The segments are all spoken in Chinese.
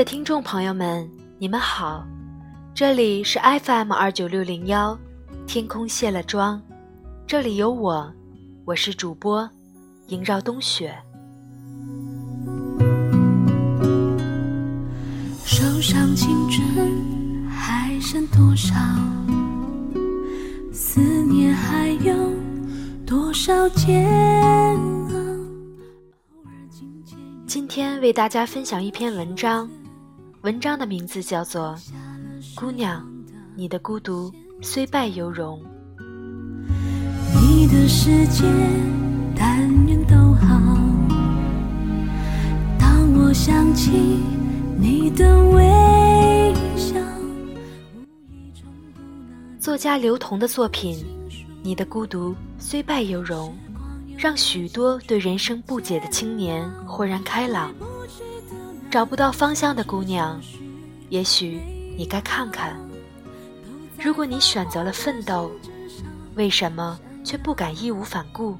的听众朋友们，你们好，这里是 FM 二九六零幺，天空卸了妆，这里有我，我是主播萦绕冬雪。手上青春还剩多少？思念还有多少煎熬？今天为大家分享一篇文章，文章的名字叫做《姑娘，你的孤独虽败犹荣》。你的世界但愿都好。当我想起你的微笑，作家刘同的作品《你的孤独虽败犹荣》。让许多对人生不解的青年豁然开朗。找不到方向的姑娘，也许你该看看。如果你选择了奋斗，为什么却不敢义无反顾？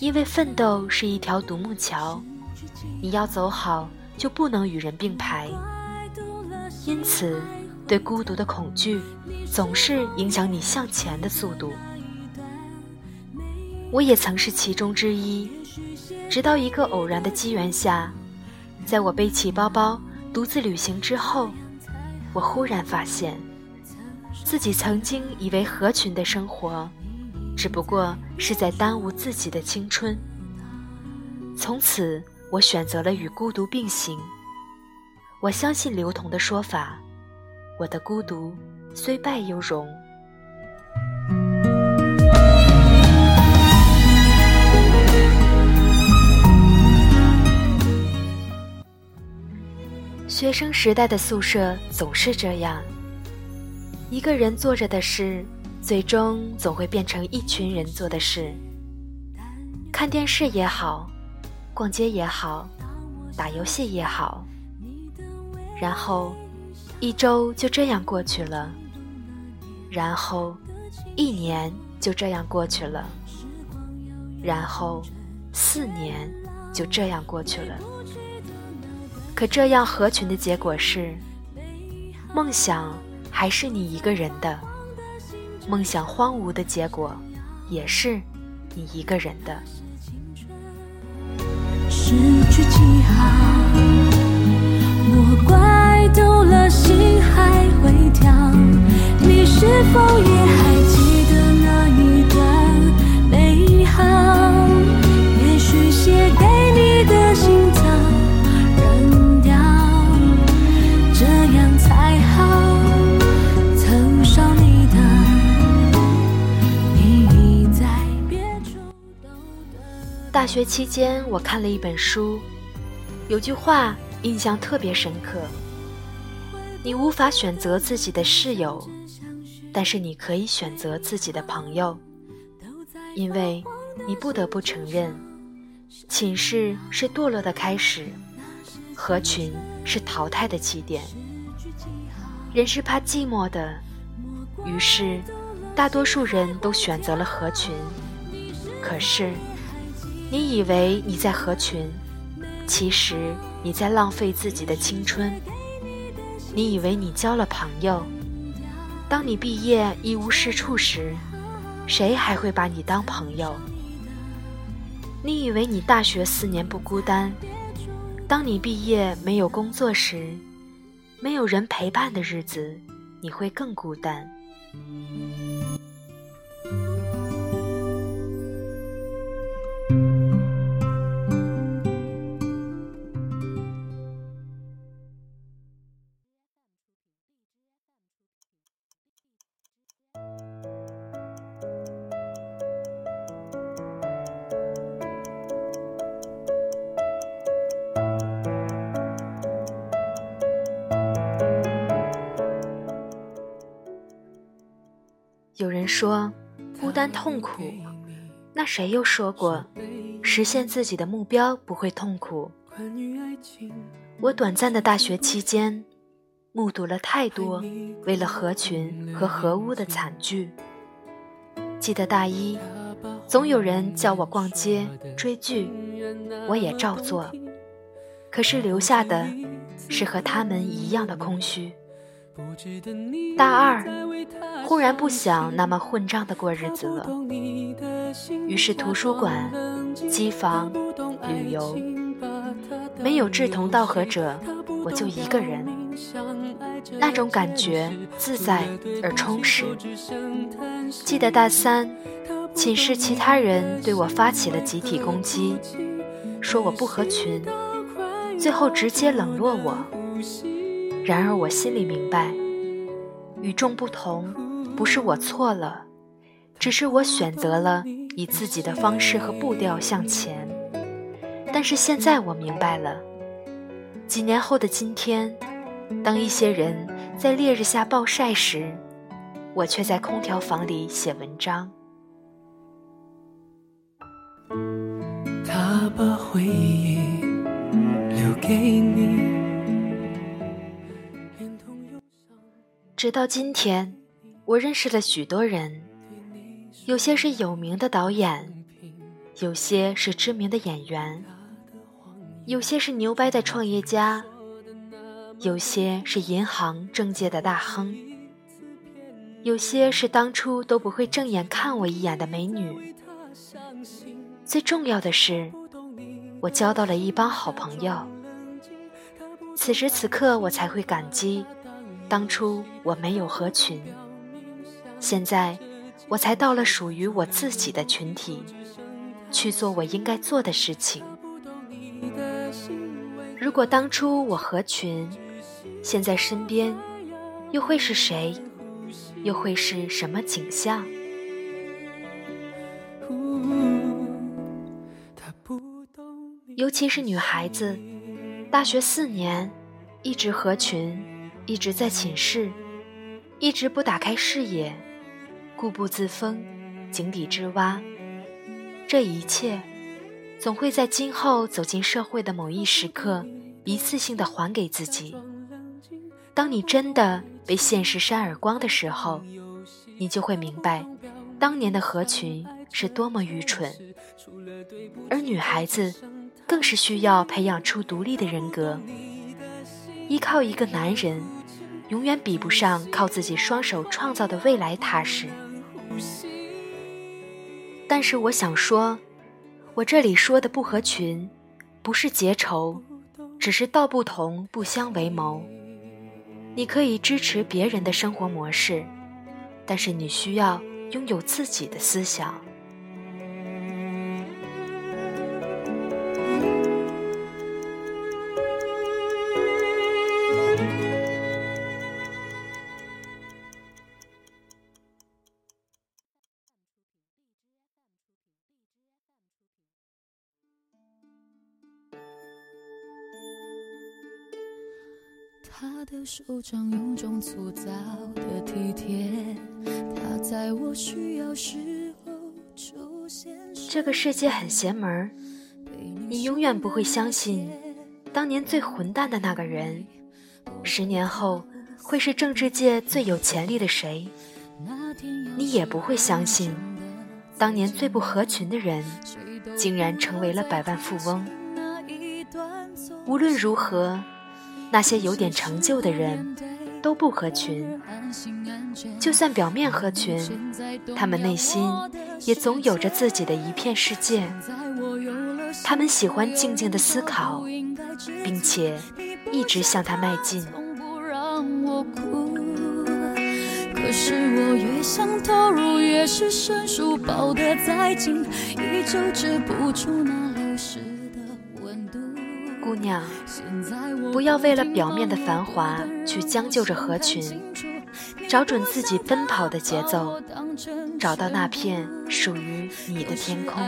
因为奋斗是一条独木桥，你要走好就不能与人并排。因此，对孤独的恐惧总是影响你向前的速度。我也曾是其中之一，直到一个偶然的机缘下，在我背起包包独自旅行之后，我忽然发现，自己曾经以为合群的生活，只不过是在耽误自己的青春。从此，我选择了与孤独并行。我相信刘同的说法：我的孤独虽败犹荣。学生时代的宿舍总是这样，一个人做着的事，最终总会变成一群人做的事。看电视也好，逛街也好，打游戏也好，然后一周就这样过去了，然后一年就这样过去了，然后四年就这样过去了。可这样合群的结果是，梦想还是你一个人的；梦想荒芜的结果，也是你一个人的。失去记号，我怪丢了心还会跳。你是否也还学期间，我看了一本书，有句话印象特别深刻：你无法选择自己的室友，但是你可以选择自己的朋友，因为你不得不承认，寝室是堕落的开始，合群是淘汰的起点。人是怕寂寞的，于是大多数人都选择了合群，可是。你以为你在合群，其实你在浪费自己的青春。你以为你交了朋友，当你毕业一无是处时，谁还会把你当朋友？你以为你大学四年不孤单，当你毕业没有工作时，没有人陪伴的日子，你会更孤单。说孤单痛苦，那谁又说过实现自己的目标不会痛苦？我短暂的大学期间，目睹了太多为了合群和合污的惨剧。记得大一，总有人叫我逛街追剧，我也照做，可是留下的是和他们一样的空虚。大二，忽然不想那么混账的过日子了，于是图书馆、机房、旅游，没有志同道合者，我就一个人。那种感觉自在而充实。记得大三，寝室其他人对我发起了集体攻击，说我不合群，最后直接冷落我。然而我心里明白，与众不同不是我错了，只是我选择了以自己的方式和步调向前。但是现在我明白了，几年后的今天，当一些人在烈日下暴晒时，我却在空调房里写文章。他把回忆留给你。直到今天，我认识了许多人，有些是有名的导演，有些是知名的演员，有些是牛掰的创业家，有些是银行政界的大亨，有些是当初都不会正眼看我一眼的美女。最重要的是，我交到了一帮好朋友。此时此刻，我才会感激。当初我没有合群，现在我才到了属于我自己的群体，去做我应该做的事情。如果当初我合群，现在身边又会是谁？又会是什么景象？尤其是女孩子，大学四年一直合群。一直在寝室，一直不打开视野，固步自封，井底之蛙。这一切，总会在今后走进社会的某一时刻，一次性的还给自己。当你真的被现实扇耳光的时候，你就会明白，当年的合群是多么愚蠢。而女孩子，更是需要培养出独立的人格，依靠一个男人。永远比不上靠自己双手创造的未来踏实。但是我想说，我这里说的不合群，不是结仇，只是道不同不相为谋。你可以支持别人的生活模式，但是你需要拥有自己的思想。手掌有种粗糙的体贴，他在我需要时候出现。这个世界很邪门你永远不会相信，当年最混蛋的那个人，十年后会是政治界最有潜力的谁？你也不会相信，当年最不合群的人，竟然成为了百万富翁。无论如何。那些有点成就的人，都不合群；就算表面合群，他们内心也总有着自己的一片世界。他们喜欢静静的思考，并且一直向他迈进。可是我越想投入，越是生疏，抱得再紧，依旧止不住那流失。姑娘，不要为了表面的繁华去将就着合群，找准自己奔跑的节奏，找到那片属于你的天空。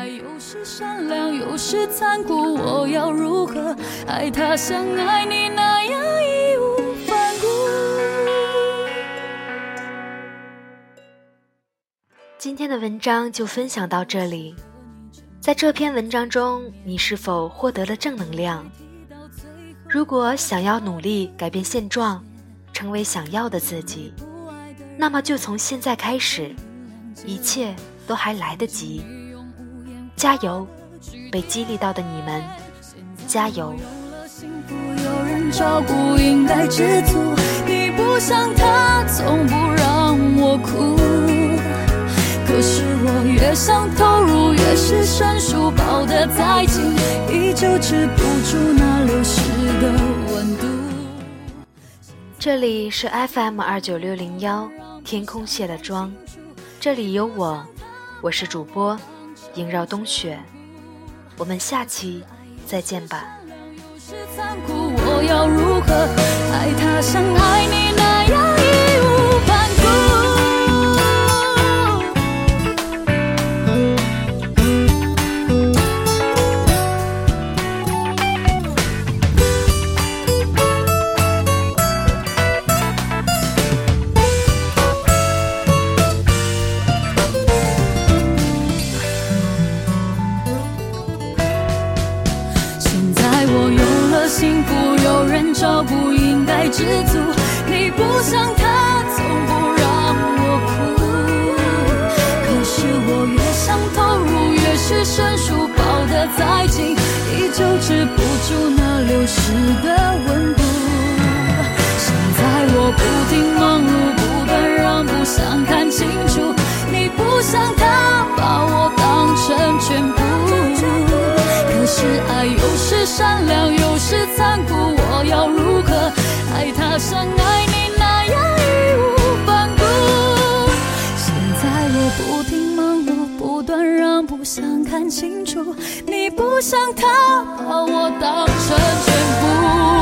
今天的文章就分享到这里，在这篇文章中，你是否获得了正能量？如果想要努力改变现状，成为想要的自己，那么就从现在开始，一切都还来得及。加油，被激励到的你们，加油！人照顾，应该知足。你不像他，从不让我哭。可是我越想投入，越是生疏，抱得再紧，依旧止不住那这里是 FM 二九六零幺，天空卸了妆，这里有我，我是主播萦绕冬雪，我们下期再见吧。是残酷，我要如何爱他像爱你那样义无反顾人照顾，应该知足。你不像他，从不让我哭。可是我越想投入，越是生疏，抱得再紧，依旧止不住那流失的温度。现在我不停忙碌，不断让步，想看清楚。你不像他，把我当成全部。可是爱又是善良像爱你那样义无反顾现在我不停忙碌不断让步想看清楚。你不像他把我当成全部